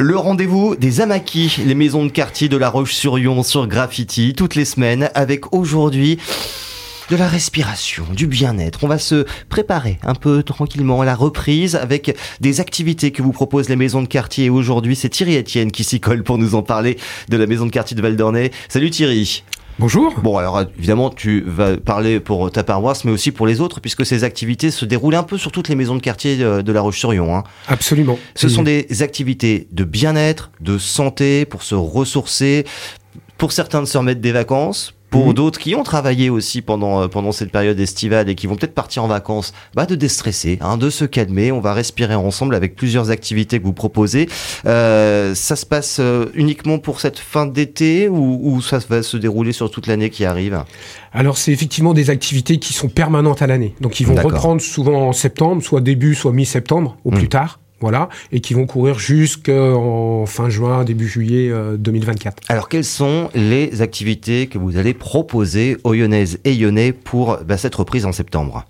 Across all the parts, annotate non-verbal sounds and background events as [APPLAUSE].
Le rendez-vous des Amakis, les maisons de quartier de La Roche-sur-Yon sur Graffiti, toutes les semaines, avec aujourd'hui de la respiration, du bien-être. On va se préparer un peu tranquillement à la reprise avec des activités que vous proposent les maisons de quartier. Et aujourd'hui, c'est Thierry Etienne qui s'y colle pour nous en parler de la maison de quartier de Val d'Ornay. Salut Thierry. Bonjour. Bon, alors évidemment, tu vas parler pour ta paroisse, mais aussi pour les autres, puisque ces activités se déroulent un peu sur toutes les maisons de quartier de La Roche-sur-Yon. Hein. Absolument. Ce sont des activités de bien-être, de santé, pour se ressourcer, pour certains de se remettre des vacances, pour mhm. d'autres qui ont travaillé aussi pendant euh, pendant cette période estivale et qui vont peut-être partir en vacances, bah de déstresser, hein, de se calmer. On va respirer ensemble avec plusieurs activités que vous proposez. Euh, ça se passe euh, uniquement pour cette fin d'été ou, ou ça va se dérouler sur toute l'année qui arrive? Alors c'est effectivement des activités qui sont permanentes à l'année. Donc ils vont reprendre souvent en septembre, soit début, soit mi-septembre au plus hmm. tard voilà, et qui vont courir jusqu'en fin juin, début juillet 2024. Euh, Alors, quelles sont les activités que vous allez proposer aux Lyonnaises et Lyonnais pour bah, cette reprise en septembre?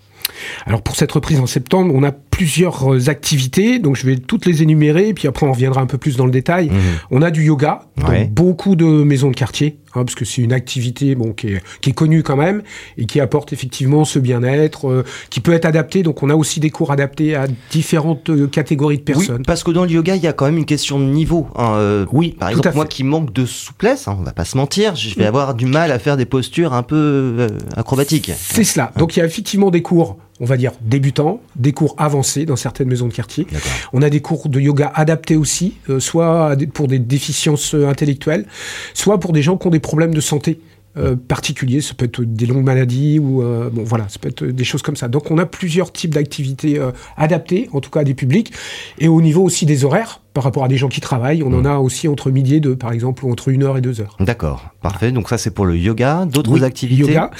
Alors pour cette reprise en septembre, on a plusieurs euh, activités, donc je vais toutes les énumérer, et puis après on reviendra un peu plus dans le détail. Mhm. On a du yoga dans beaucoup de maisons de quartier, hein, parce que c'est une activité bon, qui, est, qui est connue quand même, et qui apporte effectivement ce bien-être, euh, qui peut être adapté, donc on a aussi des cours adaptés à différentes euh, catégories de personnes. Oui, parce que dans le yoga, il y a quand même une question de niveau. Hein, oui, par exemple, moi qui manque de souplesse, hein, on va pas se mentir, je vais avoir du mal à faire des postures un peu acrobatiques. C'est cela, donc il y a effectivement des cours on va dire débutants, des cours avancés dans certaines maisons de quartier. On a des cours de yoga adaptés aussi, euh, soit pour des déficiences euh, intellectuelles, soit pour des gens qui ont des problèmes de santé. Euh, particuliers, ça peut être des longues maladies ou bon voilà, ça peut être des choses comme ça. Donc on a plusieurs types d'activités adaptées, en tout cas à des publics, et au niveau aussi des horaires par rapport à des gens qui travaillent. On en mm. a aussi entre midi et deux, par exemple, ou entre une heure et deux heures. D'accord, parfait. Donc ça, c'est pour le yoga. D'autres activités yoga.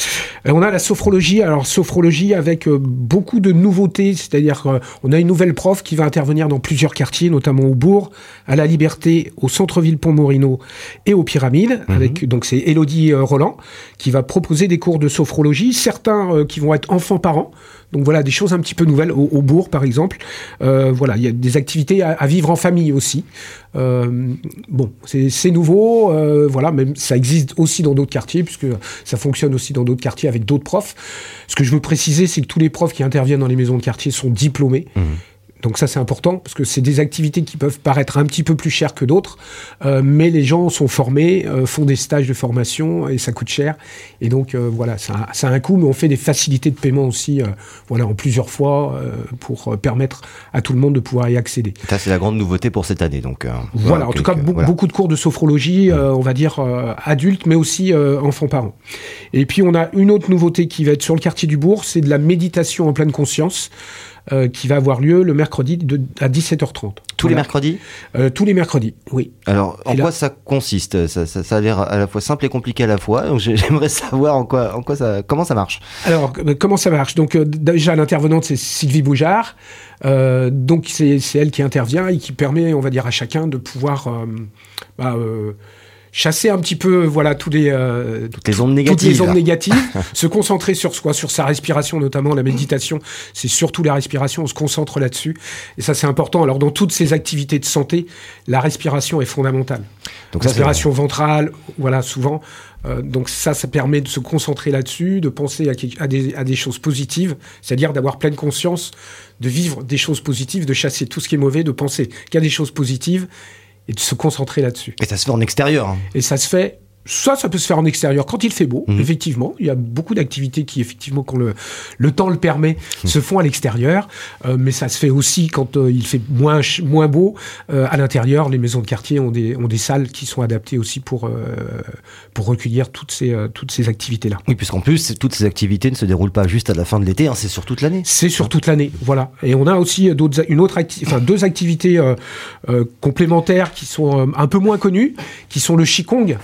Euh, on a la sophrologie. Alors, sophrologie avec euh, beaucoup de nouveautés, c'est-à-dire qu'on a une nouvelle prof qui va intervenir dans plusieurs quartiers, notamment au Bourg, à la Liberté, au centre-ville Pont-Morino et aux Pyramides. Mm-hmm. Avec, donc, c'est Elodie euh, Roland qui va proposer des cours de sophrologie, certains qui vont être enfants-parents. Donc voilà, des choses un petit peu nouvelles au, bourg, par exemple. Euh, voilà, il y a des activités à, vivre en famille aussi. Euh, bon, c'est nouveau, euh, voilà, même ça existe aussi dans d'autres quartiers, puisque ça fonctionne aussi dans d'autres quartiers avec d'autres profs. Ce que je veux préciser, c'est que tous les profs qui interviennent dans les maisons de quartier sont diplômés. Mmh. Donc ça c'est important parce que c'est des activités qui peuvent paraître un petit peu plus chères que d'autres, euh, mais les gens sont formés, euh, font des stages de formation et ça coûte cher. Et donc euh, voilà, ça, ça, a un coût, mais on fait des facilités de paiement aussi, voilà, en plusieurs fois pour permettre à tout le monde de pouvoir y accéder. Ça c'est la grande nouveauté pour cette année, donc. voilà, en tout cas beaucoup de cours de sophrologie, on va dire adultes, mais aussi enfants-parents. Et puis on a une autre nouveauté qui va être sur le quartier du Bourg, c'est de la méditation en pleine conscience. Euh, qui va avoir lieu le mercredi de, à 17h30. Tous les mercredis euh, Tous les mercredis, oui. Alors, en quoi ça consiste? Ça, ça, ça, a l'air à la fois simple et compliqué à la fois. Donc, [LAUGHS] j'aimerais savoir en quoi, en quoi ça, comment ça marche? Alors, euh, comment ça marche? Donc, déjà, l'intervenante, c'est Sylvie Boujard. donc, c'est elle qui intervient et qui permet, on va dire, à chacun de pouvoir... Bah, chasser un petit peu voilà tous les euh, toutes les ondes négatives, toutes les ondes négatives [LAUGHS] se concentrer sur soi sur sa respiration notamment la méditation. C'est surtout la respiration on se concentre là-dessus. Et ça c'est important. Alors dans toutes ces activités de santé la respiration est fondamentale. Donc respiration ventrale voilà souvent. Euh, donc ça ça permet de se concentrer là-dessus de penser à, des, à des choses positives c'est-à-dire d'avoir pleine conscience de vivre des choses positives de chasser tout ce qui est mauvais de penser qu'il y a des choses positives et de se concentrer là-dessus. Et ça se fait en extérieur. Hein. Et ça se fait Soit ça peut se faire en extérieur quand il fait beau, mhm. effectivement. Il y a beaucoup d'activités qui, effectivement, quand le, le temps le permet, mhm. se font à l'extérieur. Euh, mais ça se fait aussi quand euh, il fait moins, moins beau. Euh, à l'intérieur, les maisons de quartier ont des, ont des salles qui sont adaptées aussi pour, pour recueillir toutes ces, toutes ces activités-là. Oui, puisqu'en plus, toutes ces activités ne se déroulent pas juste à la fin de l'été, hein, c'est sur toute l'année. C'est sur toute l'année, voilà. Et on a aussi d'autres, une autre enfin, deux activités complémentaires qui sont un peu moins connues, qui sont le Qigong,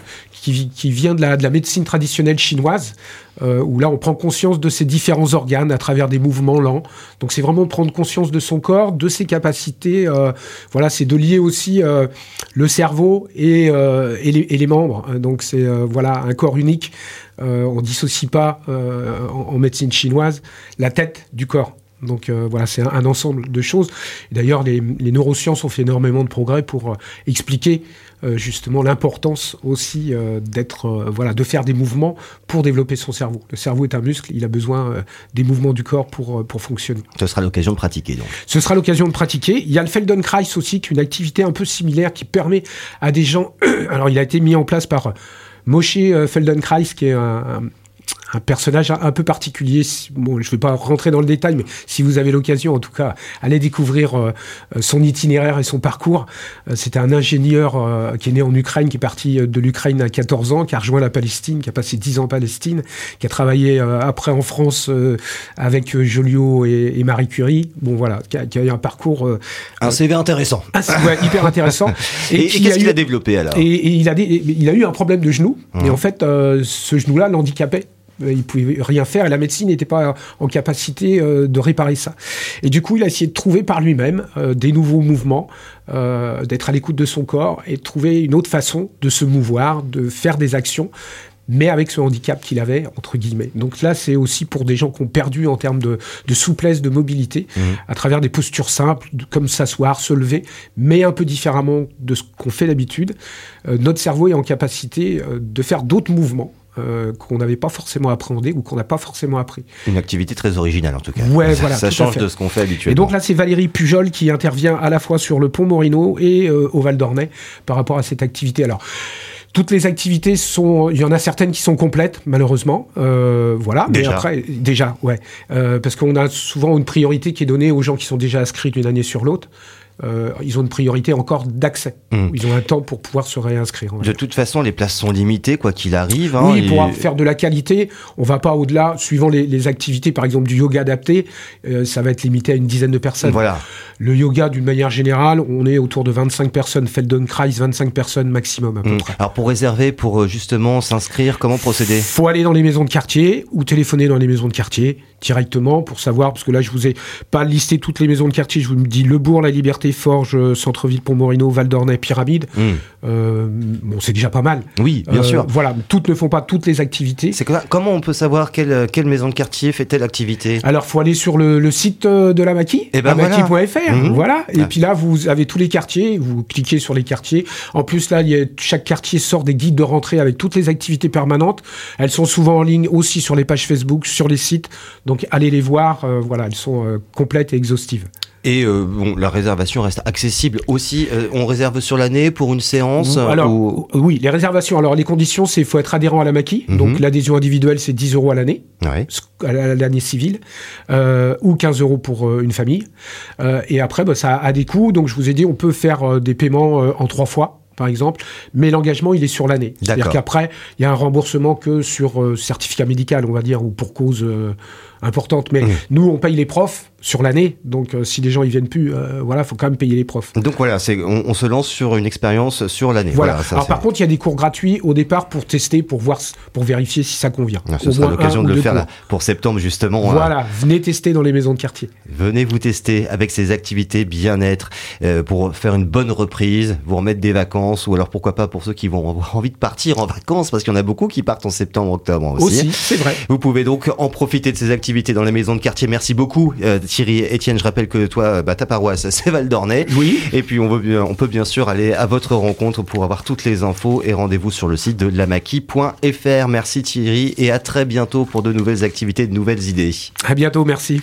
qui, vient de la, de la, médecine traditionnelle chinoise, euh, où là on prend conscience de ses différents organes à travers des mouvements lents. Donc c'est vraiment prendre conscience de son corps, de ses capacités. Euh, voilà, c'est de lier aussi euh, le cerveau et, les, membres. Donc c'est voilà un corps unique. on dissocie pas en, médecine chinoise la tête du corps. Donc euh, voilà, c'est un, ensemble de choses. D'ailleurs, les, neurosciences ont fait énormément de progrès pour euh, expliquer euh, justement l'importance aussi d'être, voilà, de faire des mouvements pour développer son cerveau. Le cerveau est un muscle, il a besoin des mouvements du corps pour pour fonctionner. Ce sera l'occasion de pratiquer donc. Ce sera l'occasion de pratiquer. Il y a le Feldenkrais aussi, qui est une activité un peu similaire qui permet à des gens. [COUGHS] alors, il a été mis en place par Moshe Feldenkrais, qui est un un personnage un, peu particulier. Bon, je ne vais pas rentrer dans le détail, mais si vous avez l'occasion, en tout cas, allez découvrir euh, euh, son itinéraire et son parcours. Euh, C'était un ingénieur qui est né en Ukraine, qui est parti de l'Ukraine à 14 ans, qui a rejoint la Palestine, qui a passé 10 ans en Palestine, qui a travaillé après en France avec Joliot et, Marie Curie. Bon, voilà, qui a, eu un parcours... un CV intéressant. hyper intéressant. [LAUGHS] Et, qu'est-ce qu'il a, développé alors? Et, il, a il a eu un problème de genou. Et mmh. en fait, ce genou-là l'handicapait il pouvait rien faire et la médecine n'était pas en capacité euh, de réparer ça. Et du coup, il a essayé de trouver par lui-même euh, des nouveaux mouvements, d'être à l'écoute de son corps et de trouver une autre façon de se mouvoir, de faire des actions, mais avec ce handicap qu'il avait, entre guillemets. Donc là, c'est aussi pour des gens qui ont perdu en termes de, souplesse, de mobilité, mmh. à travers des postures simples, comme s'asseoir, se lever, mais un peu différemment de ce qu'on fait d'habitude. notre cerveau est en capacité de faire d'autres mouvements euh, qu'on n'avait pas forcément appréhendé ou qu'on n'a pas forcément appris. Une activité très originale en tout cas. Ouais, ça, voilà. Ça change de ce qu'on fait habituellement. Et donc là, c'est Valérie Pujol qui intervient à la fois sur le pont Morino et euh, au Val d'Ornay par rapport à cette activité. Alors. Toutes les activités sont, il y en a certaines qui sont complètes malheureusement, euh, voilà. Déjà. Mais après, déjà, ouais, parce qu'on a souvent une priorité qui est donnée aux gens qui sont déjà inscrits d'une année sur l'autre. Euh, ils ont une priorité encore d'accès. Hmm. Ils ont un temps pour pouvoir se réinscrire. De toute façon, les places sont limitées, quoi qu'il arrive. Hein, oui, pour faire de la qualité, on va pas au-delà, suivant les, activités, par exemple du yoga adapté, euh, ça va être limité à une dizaine de personnes. Voilà. Le yoga, d'une manière générale, on est autour de 25 personnes, Feldenkrais, 25 personnes maximum à peu hmm. près. Alors pour réserver, pour euh, justement s'inscrire, comment procéder? Faut aller dans les maisons de quartier ou téléphoner dans les maisons de quartier directement pour savoir, parce que là je vous ai pas listé toutes les maisons de quartier, je vous dis Le Bourg, La Liberté, Forges, Centre-Ville, Pont-Morino, Val d'Ornay, Pyramide. Hmm. Euh, bon, c'est déjà pas mal. Oui, bien euh, sûr. Voilà, toutes ne font pas toutes les activités. C'est comment on peut savoir quelle, quelle maison de quartier fait telle activité? Alors, faut aller sur le, site euh, de la Maquis, eh ben voilà. Mhm. voilà. Et ah. puis là, vous avez tous les quartiers, vous cliquez sur les quartiers. En plus, là, y a, chaque quartier sort des guides de rentrée avec toutes les activités permanentes. Elles sont souvent en ligne aussi sur les pages Facebook, sur les sites. Donc, allez les voir. voilà, elles sont complètes et exhaustives. Et euh, bon, la réservation reste accessible aussi. Euh, on réserve sur l'année pour une séance Alors, oui, les réservations. Alors, les conditions, c'est qu'il faut être adhérent à la maquis. Mhm. Donc, l'adhésion individuelle, c'est 10 euros à l'année, ouais. à l'année civile, euh, ou 15 euros pour une famille. et après, bah, ça a des coûts. Donc, je vous ai dit, on peut faire des paiements en trois fois par exemple, mais l'engagement, il est sur l'année. C'est-à-dire qu'après, il y a un remboursement que sur certificat médical, on va dire, ou pour cause importante. Mais mmh. nous, on paye les profs sur l'année. Donc, euh, si les gens ils viennent plus, euh, voilà, faut quand même payer les profs. Donc voilà, c'est on, se lance sur une expérience sur l'année. Voilà. Alors par contre, il y a des cours gratuits au départ pour tester, pour voir, pour vérifier si ça convient. Ah, ce sera l'occasion de le faire là, pour septembre justement. Hein. Voilà, venez tester dans les maisons de quartier. Venez vous tester avec ces activités bien-être euh, pour faire une bonne reprise, vous remettre des vacances ou alors pourquoi pas pour ceux qui vont avoir envie de partir en vacances parce qu'il y en a beaucoup qui partent en septembre, octobre aussi. Aussi, c'est vrai. Vous pouvez donc en profiter de ces activités dans les maisons de quartier. Merci beaucoup euh, Thierry. Etienne, je rappelle que toi, bah, ta paroisse, [LAUGHS] c'est Val d'Ornay. Oui. Et puis on, veut, on peut bien sûr aller à votre rencontre pour avoir toutes les infos et rendez-vous sur le site de lamaki.fr. Merci Thierry et à très bientôt pour de nouvelles activités, de nouvelles idées. À bientôt, merci.